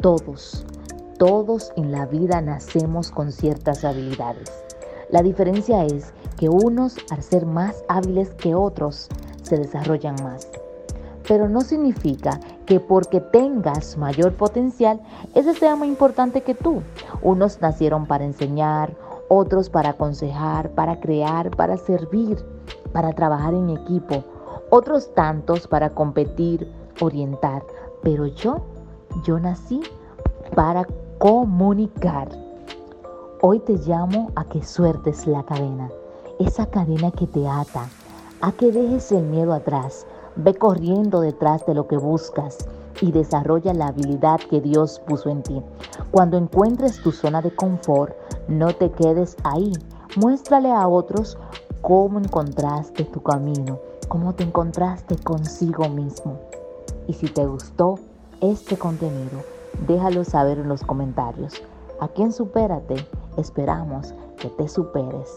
Todos, todos en la vida nacemos con ciertas habilidades. La diferencia es que unos, al ser más hábiles que otros, se desarrollan más. Pero no significa que porque tengas mayor potencial, ese sea más importante que tú. Unos nacieron para enseñar, otros para aconsejar, para crear, para servir, para trabajar en equipo, otros tantos para competir, orientar. Pero yo, yo nací para comunicar. Hoy te llamo a que suertes la cadena, esa cadena que te ata, a que dejes el miedo atrás, ve corriendo detrás de lo que buscas y desarrolla la habilidad que Dios puso en ti. Cuando encuentres tu zona de confort, no te quedes ahí. Muéstrale a otros cómo encontraste tu camino, cómo te encontraste consigo mismo. Y si te gustó este contenido, déjalo saber en los comentarios. Aquí en Supérate esperamos que te superes.